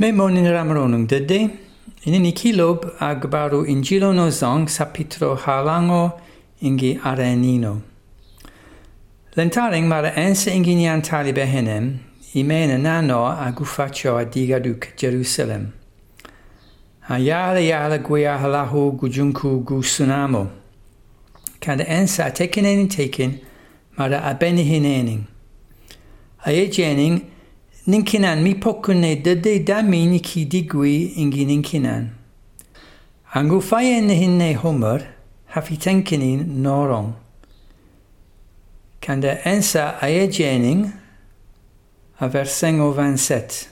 Me monin ramronung dede, inini kilob agbaru injilo no zong sapitro halango ingi arenino. Lentaring mara ense inginian talibe henem, imena nano agufaccio adigaduk Jerusalem. A yala yala guia halahu gujunku gu sunamo. Kada ensa tekinenin tekin, mara abenihinening. Aye jening, ninkinan mi pokune dede damini ki digwi ingi ninkinan. Angu fayen hinne homer hafitenkinin norong. Kanda ensa aegening a versengo 27.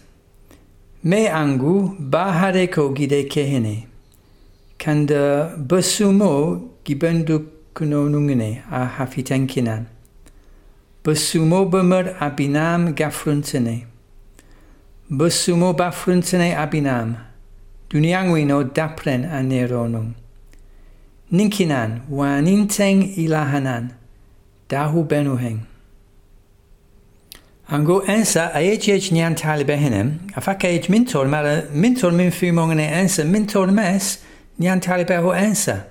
Me angu bahare ko gide kehene. Kanda basumo gibendu kunonungine a hafi tenkinan. Basumo bemer abinam gafruntine. Busumo bafrunsene abinam, dunianguino dapren aneronum. Ninkinan, waninteng ilahanan, dahu benuheng. Ango ensa aegiech nyan tali behenem, afaka eich mintor mara mintor min fumongene ensa mintor mes nyan tali beho ensa.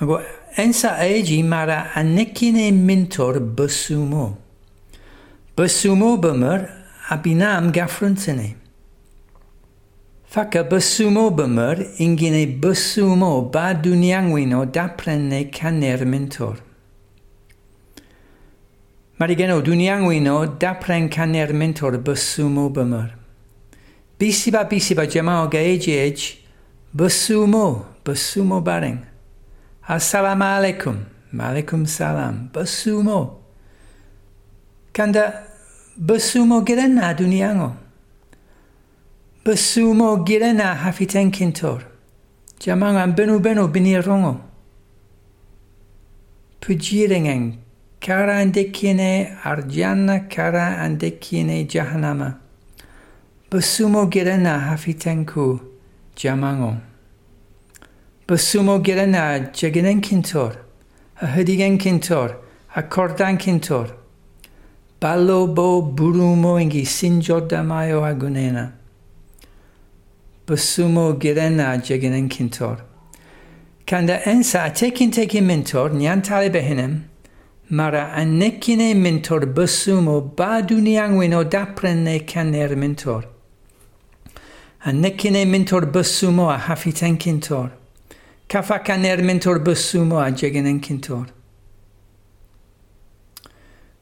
Ango ensa aegi mara anekine mintor busumo. Busumo bemer a bina am gaffron tene. Faka bysumo bymyr ingine bysumo ba duniangwyn o daprenne caner mentor. Mae'r gen o duniangwyn o dapren caner mentor bysumo bymyr. Bisiba bisiba jamao ga eji eji bysumo, bysumo bareng. Assalamu alaikum, malikum salam, bysumo. Kanda basumo girena duniango. Basumo girena hafiten kintor. Jamangan benu benu binirongo. Pujiringen kara andekine arjana kara andekine jahanama. Basumo girena hafitenku jamango. Basumo girena jaginen kintor, a hudigen kintor, a kordan kintor. Balobo burumo ingi sinjordamayo agunena. Basumo girena jeginen kintor. Kanda ensa atekin tekin mentor nyan behinem. Mara annekine mentor basumo baduniangwino daprenne kaner mentor. Annekine mentor basumo a hafiten kintor. Kafa kaner mentor basumo a jeginen kintor.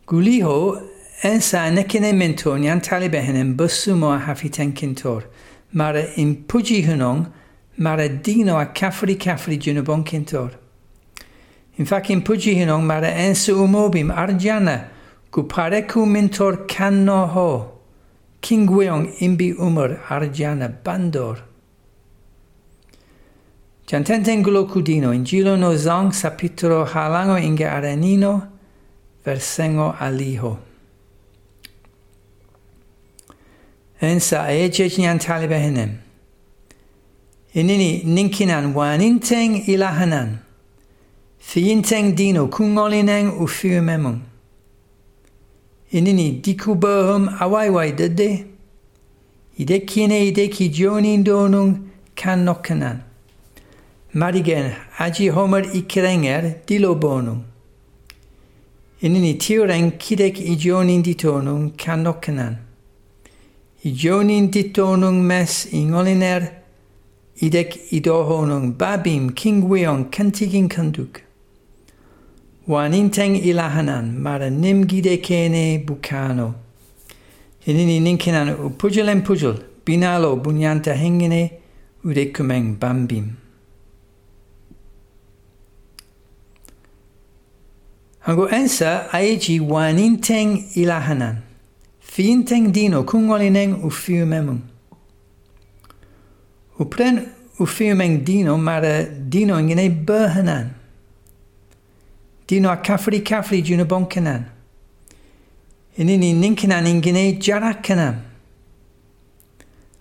Guliho ensa nekine menton yan talibehenen busumo a hafi tenkintor. Mara impuji hunong, mara dino a kafri kafri junubon kintor. Infak impuji hunong mara ensu umobim arjana gupareku mentor kanno ho. Kingweong imbi umur arjana bandor. Chantenten gulo kudino in gilo no zong sapitro halango inge arenino versengo aliho. Ensa aejej nyan talibe hinem. Inini ninkinan waninteng ilahanan. Fiinteng dino kungolineng u fiumemung. Inini dikubohum awaiwai dede. Idekine ideki jonin donung kan nokkanan. Marigen aji homer ikrenger dilobonung. In Enini tiuren kidek igionin ditonung kanokkenan. Igionin ditonung mes ingoliner, idek idohonung babim kingweon kantigin kanduk. Waninteng ilahanan mara nimgidekene bukano. Enini ninkenan upujelen pujul, binalo bunyanta hengene, udekumeng bambim. Angoensa aeji waninteng ilahanan. Fiinteng dino kungolineng u fiumemum. U pren u fiumeng dino mare dino ingene berhanan. Dino a kafri kafri juna bonkenan. Inini ninkenan ingene jarakanan.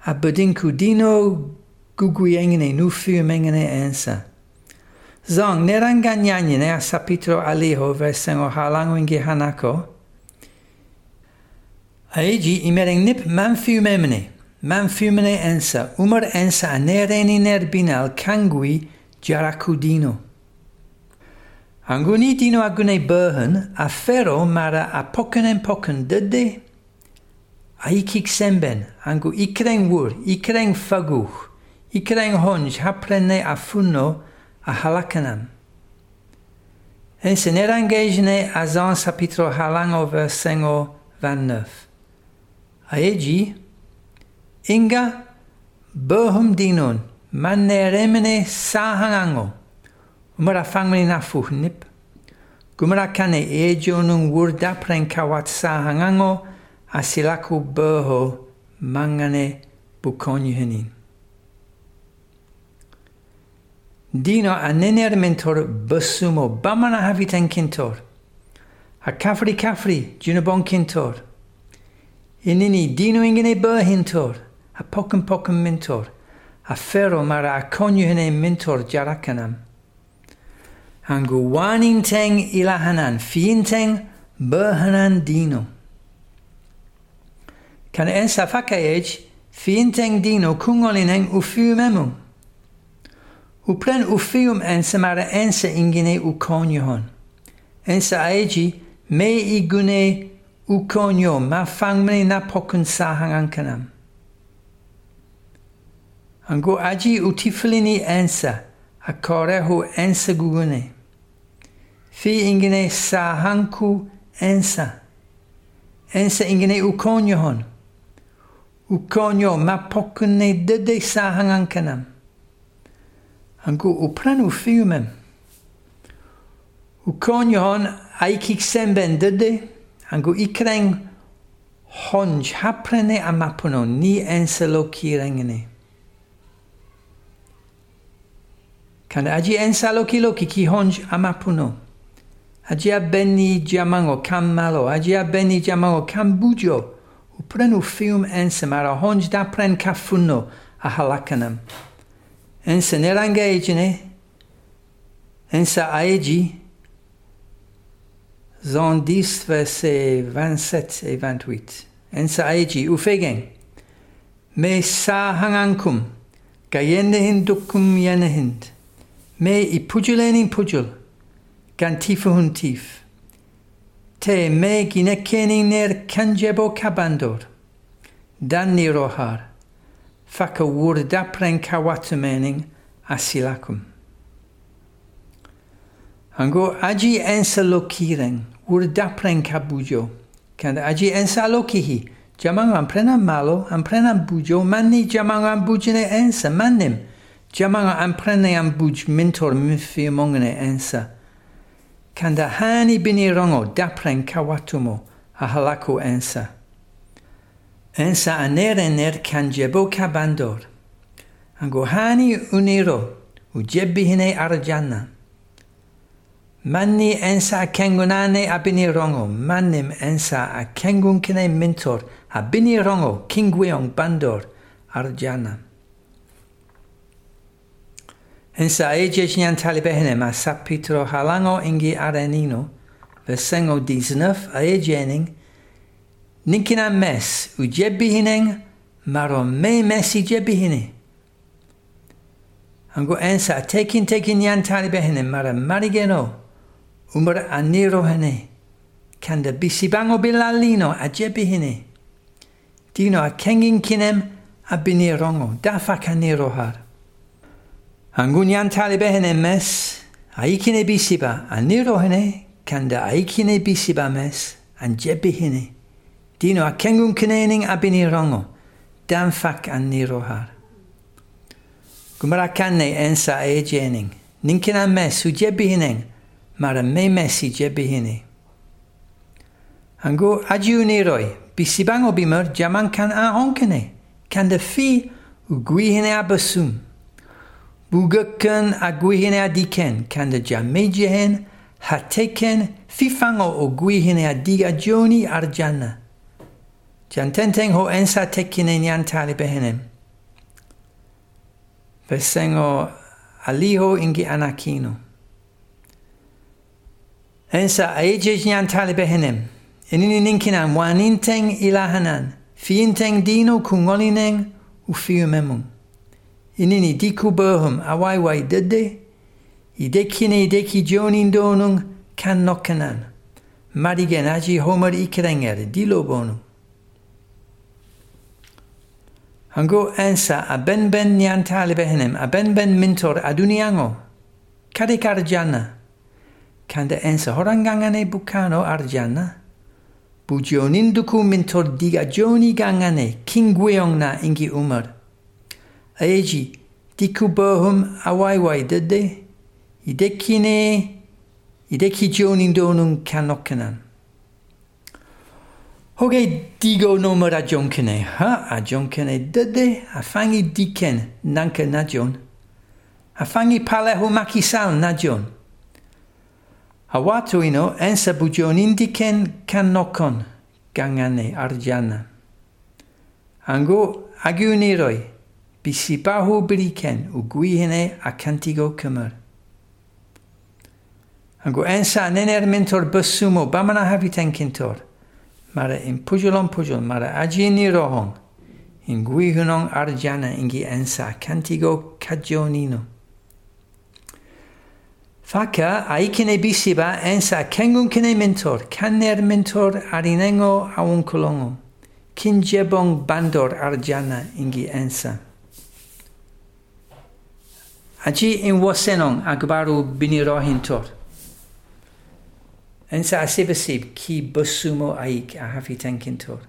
A bedinku dino guguengene nu fiumengene ensa. Zong neranganyanyine a sapitro aliho versengo halango ingi hanako. Aeji imereng nip manfiumemene. man fumene ensa, umar ensa anereni nerbinal kangui jarakudino. Anguni dino agune berhen, a fero mara a poken en poken dede, a ikik semben, angu ikreng wur, ikreng faguch, ikreng honj haprene a A Ahalakanem. En se né a zan sapitro halango versengo 29. Aegi inga bohum dinun maneremene sahangango umara fangmeni nafuh nip gumara kane ejo nun wurda prenkawat sahangango asilaku boho mangane bukonyenin. Dina annener mentor basumo bamana havitan kintor. Hakafri kafri junabon kintor. Inini dino ingene burhintor. Hapokum pokum mentor. Afero mara akonyuhene mentor jarakanam. Anguwaninteng ilahanan fiinteng burhanan dino. Kan en safaka fiinteng dino kungolineng ufumemum. U plen u fium en se mara ense ingine u conyohon. Ense aegi, me i gune u conyo, ma fang mene na pokun sa hangankanam. Ango aji u tifilini ense, a kore hu ense gugune. Fi ingine sa hanku ense. Ense ingine u conyohon. U conyo, ma pokun ne dede sa hangankanam. Han går o pranu fiumen. U konjo hon aikik sembendede, han går ikreng honj haprene amapono ni enselo kirengene. Kan aji ensalo kiloki ki honj amapono. Agia beni jamango kam malo, agia beni jamango kam bujo. U prenu fium ensemara er honj da pren kafuno a halakanam. însă ne ranga aegi, însă aici, Zondis verset 27 et 28. Ensa aegi ufegen. Me sa hangankum. Gayenehin dukum yenehind. Me i pujulenin pujul. Gan tiefe hun tief. Te me ginekenin ner kanjebo kabandor. Dan ni rohar, facă urda prencawatumening asilacum. Ango agi ensa lokiren, urda prencabujo, când agi ensa jamang jaman amprena malo, amprena bujo, manni jaman ambugine ensa, mannim, jaman amprena ambuj mentor mifi mongene ensa. Când hani bini rongo, da prencawatumo, ahalaku ensa. Ensa anere ner kanjebo kabandor. Ango hani uniro ujebi hine arjana. Manni ensa kengunane a bini rongo, mannim ensa a kengunkine mentor a bini rongo kingweong bandor arjana. Ensa ejes nyan talibehene ma sapitro halango ingi arenino, versengo 19 a ejening, ninkina mes u jebihineng, maro me mesi jebihine. Ango ensa tekin tekin nyan talibehene mara marigeno, umara aniro hene, kanda bisibango bilalino a jebihine. Dino a kengin kinem a binirongo, dafa kaniro har. Angunyan talibehene mes, aikine bisiba, anirohene, kanda aikine bisiba mes, an jebihine. Dino a kengum kenning a bini rongo. Dan fak an niro har. Gumara kanne ensa e jening. Ninkin an mes su jebi hineng. Mara me mesi jebi hini. Angu adiu niroi. Bisibango bimur, jaman kan a onkene. Kan de fi u guihine a basum. Bugukken a guihine a diken. Kan de jamejehen. Hateken fifango o guihine a diga joni arjana. Tiantenten ho ensa tekinen yan talibe henem. Vesengo aliho ingi anakino. Ensa aejes yan talibe henem. Enini ninkinan waninten ilahanan. Fiinten dino kungolinen ufiumemum. Inini diku bohum awaiwai dede. Idekine ideki jonin donung kan nokkanan. Madigen aji homer ikerenger dilo bonum. hangu ensa a benben nantalibehnem abenben mintor aduniyaŋo karek arjanna kande ensa horan gaŋane bukano arjanna bujoninduku mintor diga joni gaŋane kin guiyo na ingi umar. Aji diku bahum awaiwai dede. Ideki jonidonun kanokanan Hoge digo nomor a John kene, ha a John kene dede a fangi diken nanke na John. A fangi paleho maki sal na John. A watu ino ensa bujon indiken kan nokon gangane arjana. Ango aguniroi bisibahu briken u guihene a cantigo cymer. Ango ensa nener mentor busumo bamana haviten kintor. mara impujulon pujul mara aginirohon in guihunong arjana ingi ensa cantigo cagionino. Faka aikine bisiba ensa kengun kine mentor, kanner mentor arinengo aunculongo, kinjebong bandor arjana ingi ensa. Aji in wasenong agbaru binirohintor. Ensa asibasib ki busumo aik a hafi tenkintor.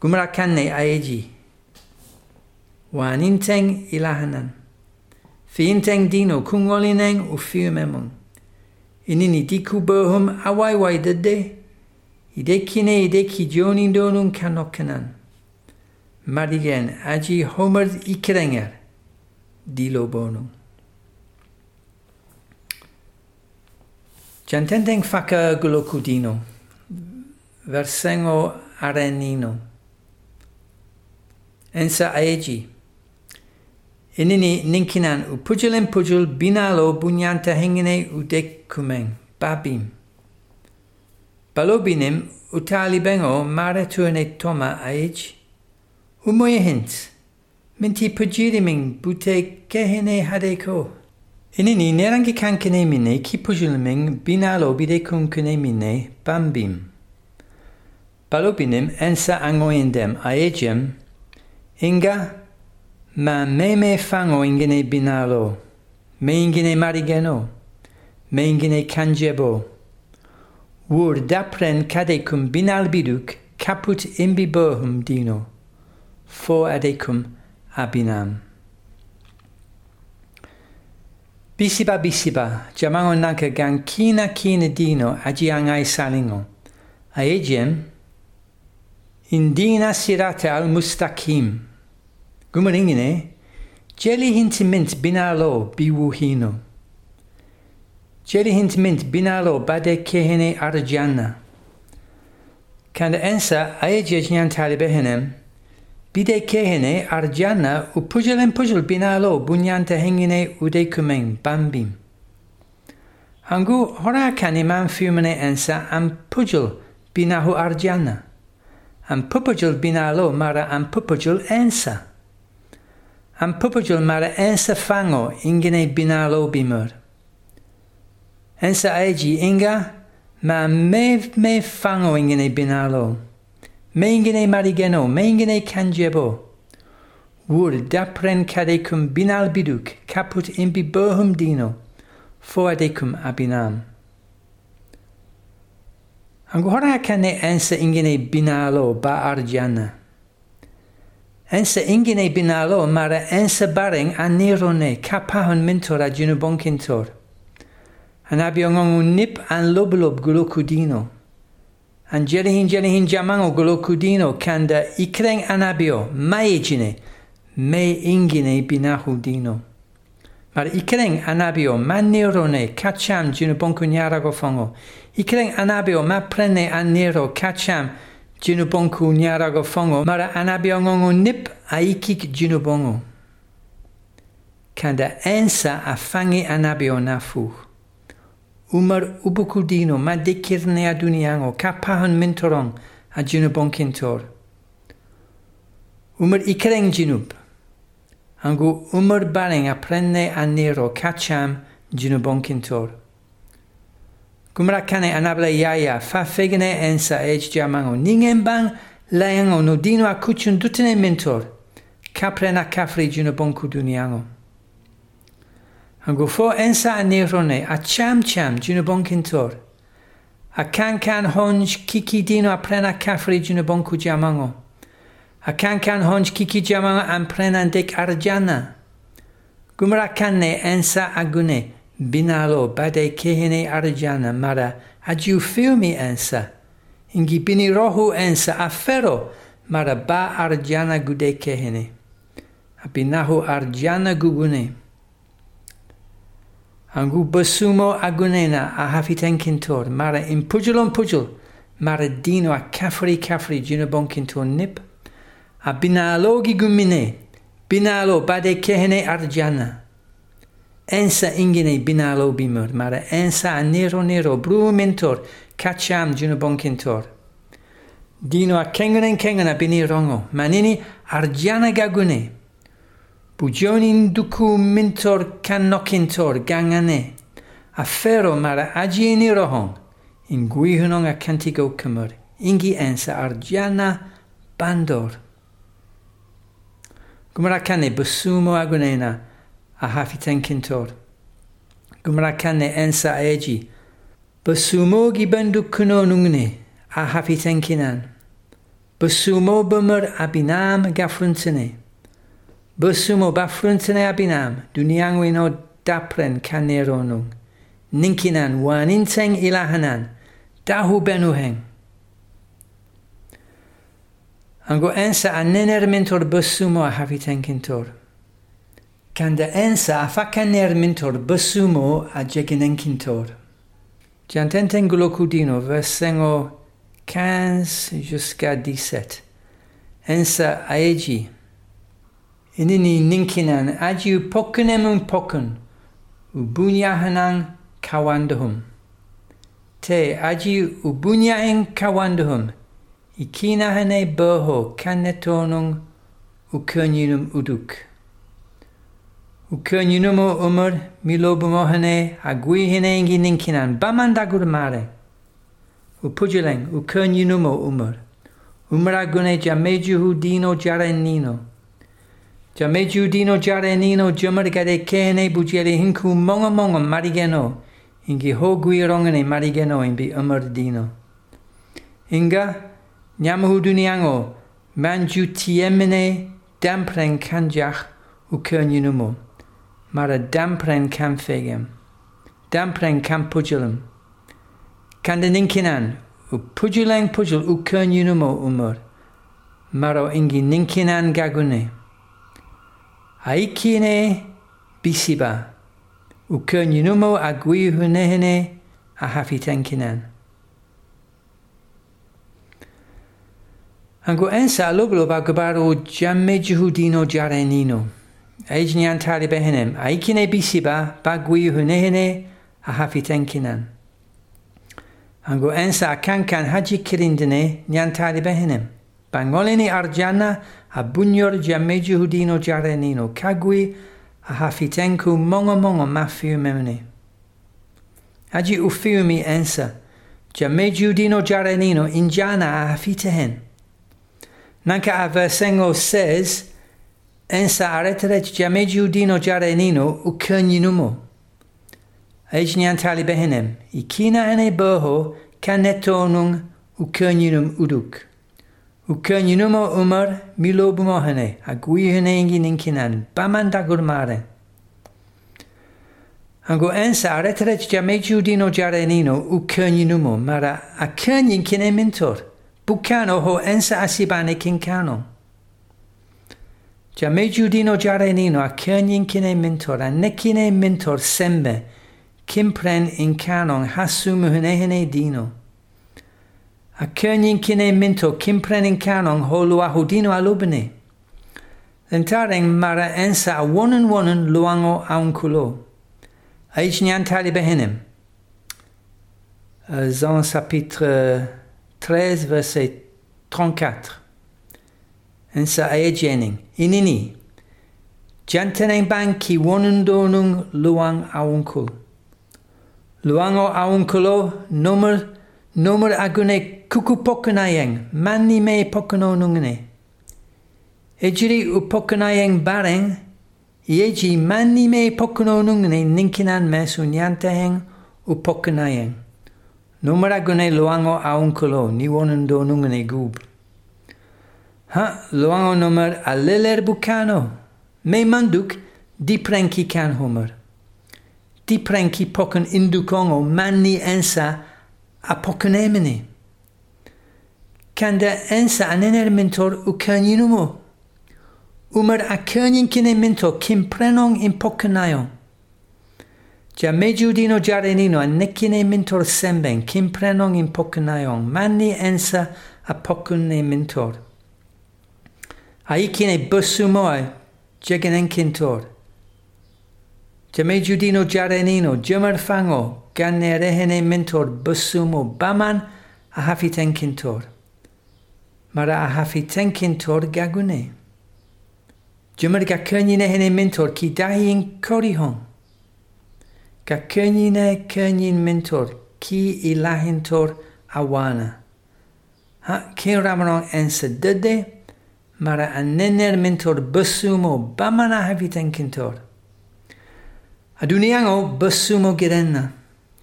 Gumra kanne aeji. Waninteng ilahanan. Fiinteng dino kungolineng u fiumemong. Inini diku bohum awai wai dede. Idekine ideki joni donun kanokanan. Madigen aji homer ikrenger. Dilo bonum. Centendeng faca glocudino, versengo arenino, ensa aegi, inini ninkinan u pugilen pugil binalo bunyanta hengine u decumen, babim. Balobinim utali bengo mare tuene toma aegi, umoye hint, minti pugirimin bute kehine hadeko. Inini nerangi kankene mine kipujulming binalobide kunkene mine bambim. Balobinim ensa angoindem aegem inga ma meme fango ingene binalo me ingene marigeno me ingene kanjebo wur dapren kadecum binal biduk caput imbi bohum dino fo adecum abinam Bisiba bisiba, jamango nanka gan kina kina dino aji angai salingo. Aejem, indina sirate al mustakim. Gumaringine, jeli hint mint binalo biwuhino. Jeli hint mint binalo bade kehene arjana. Kanda ensa aeje nyan talibehenem, Bide kehene arjana u pujelen pujel binalo bunyanta hengine ude kumeng bambim. Angu hora kani man fumene ensa am pujel binahu arjana. Am pupujel binalo mara am pupujel ensa. Am pupujel mara ensa fango ingine binalo bimur. Ensa eji inga ma me me fango ingine binalo. Mengene marigeno, mengene kanjebo. Wur dapren cadecum binal biduk, caput imbi bohum dino, foadecum abinam. Angora kane ensa ingene binalo ba argiana. Ensa ingene binalo mara ensa bareng anirone kapahon mentor aginu bonkintor. Anabiong nip an loblob gulokudino. Angelihin jelihin jamango golokudino kanda ikreng anabio maegine me ingine binahudino. Mar ikreng anabio manirone kacham jino bonkunyarago fongo. Ikreng anabio ma prene aniro kacham jino bonkunyarago fongo. Mara anabio ngongo nip aikik jino bongo. Kanda ensa afangi anabio nafuh. Umar ubukudino ma dekirne aduniango kapahan mentorong a junubonkintor. Umar ikereng jinub. Angu umar bareng aprenne aniro kacham jinubon kintor. Gumra kane anabla yaya fa fegene ensa ej jamango. Ningen bang layango no dino akuchun dutene mentor. Kaprena kafri jinubon kuduniango. Angu fo ensa anirone a cham cham kintor. A kan kan honj kiki dino aprena kafri jinubon kujamango. Akankan honj kiki jama amprenan dek arjana. Gumra ensa agune binalo bade kehene arjana mara aju filmi ensa. Ingi bini ensa mara ba arjana gude kehene. Abinahu arjana gugune. Angubosumo agunena ahafitenkintor, mare impugilon pugil, mare dino a cafri cafri ginobonkintor nip, a binalogi gumine, binalo bade kehene arjana Ensa ingine binalo bimur, mare ensa a nero nero bru mentor, kacham cacciam ginobonkintor. Dino a kengenen kengena bini rongo, manini arjana gagune. Bujonin duku mintor canocintor gangane. A mara agieni rohon. In gwihunong a cantigo cymru. Ingi ensa argiana bandor. Gymra cane busumo agunena a hafiten cintor. Gymra cane ensa egi. Busumo gibandu kuno nungne a hafiten kinan. Busumo bymur abinam gafruntene. Busumo bafruntene abinam duniangwino dapren kaneronung. Ninkinan waninteng ilahanan dahu benuheng. Ango ensa a nener mentor basumo a hafiten kintor. Kanda ensa a fakaner mentor basumo a jeginen kintor. Jantenten versengo 15 jusqu'à 17. Ensa 이니니 닌키난 아주 포크네문 포큰 우부냐하낭 카완드훔 테 아주 우부냐엔 카완드훔 이키나하네 버호 칸네토농 우크니눔 우둑 우크니눔오 오머 밀로브모하네 아구이히네인기 닌키난 바만다구르마레 우푸줄랭 우크니눔오 오머 우므라군에 자메주후 디노 자렌니노 Jameju dino jare nino jamarga kene bujere hinku monga monga marigeno. Ingi hogui guirongene marigeno inbi umar dino. Inga nyamahuduniango manju tiemene dampren kanjach ukernunumo. Mara dampren kanfegem. Dampren kampugilum. Kandaninkinan pujul u ukernunumo umar. Maro ingi ninkinan gagune. aikine bisiba ukönyunumo aguihunehene ahafitenkinen Ango ensa loblo bagabaro jamme jehudino jarenino. Ejnian talibehenem, aikine bisiba baguihunehene ahafitenkinen. Ango ensa akankan haji kirindine nyan talibehenem. Bangolini arjana a bunyor jamme jihudino jarenino. Kagui a hafitenku mongo mongo mafiu memne. Haji ufiumi ensa. Jamme jihudino jarenino injana a hafitehen. Nanka a versengo says, ensa areterech jameju dino jarenino ukerninumo. Ejnyan tali behenem, ikina ene boho kanetonung ukerninum uduk. وكان ينما عمر ميلو بمهنه أقوي هنينجي ننكنان بمان تقول مارن أنغو أنسى رترج جميع جودينو جارينينو وكان ينما مرا أكان ينكنه منتور بكانو هو أنسى أسيبانه كنكانو جميع جودينو جارينينو أكان ينكنه منتور أنكنه منتور سمبه كمبرن إنكانو حسو مهنه دينو a Kernin kine minto kimprenin canon ho lua hudino alubini. Entareng mara ensa a wonen luango aunculo. Aich nian tali behenim. Jean chapitre 13 verset 34. Ensa aegening. Inini. Janteneng ban ki wonen donung luang auncul. Luango aunculo nomer nomer agune kuku pokunayeng, mani. Ejiri u bareng, yeji mani me ninkinan mesu nyanteheng u pokunayeng. Gune luango aunkulo, niwonen do nungene gub. Ha, luango numar aleler bukano, me manduk di kan homer. Diprenki pokon pokun indukongo mani ensa apokunemini. Kanda ensa anener mentor ukaninumo. Umer a kanyin kine mentor kim prenong in pokenayon. Ja mejudino jarenino a nekine mentor semben kim prenong in pokenayon. Manni ensa a pokene mentor. Aikine busumoy jegenen kintor. Jame judino jarenino jamar fango ganne rehene mentor busumo baman a hafiten kintor. Mara a hafiten kintor gagune. Jamar ga kanyine hene mentor ki dahin korihon. Ga kanyine kanyin mentor ki ilahintor awana. Ha kin ramanon ensa dede mara anener mentor besumo bamana haviten kintor. Aduniango besumo girenna,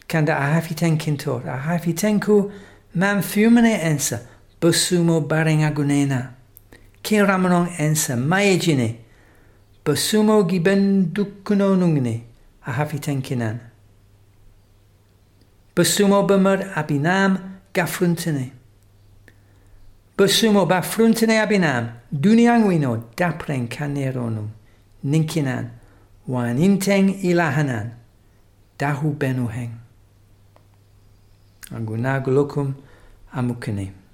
kanda a haviten kintor, a haviten ku man ensa, Bosumo barenga gunena. Ke ramanon ensa maejine. Bosumo giben dukkuno nungne. A hafiten kinan. Bosumo bemer abinam gafruntene. Bosumo ba fruntene abinam. Dunianguino dapren kaneronum. Ninkinan. Wan inteng ilahanan. Dahu benuheng. Anguna golokum amukene.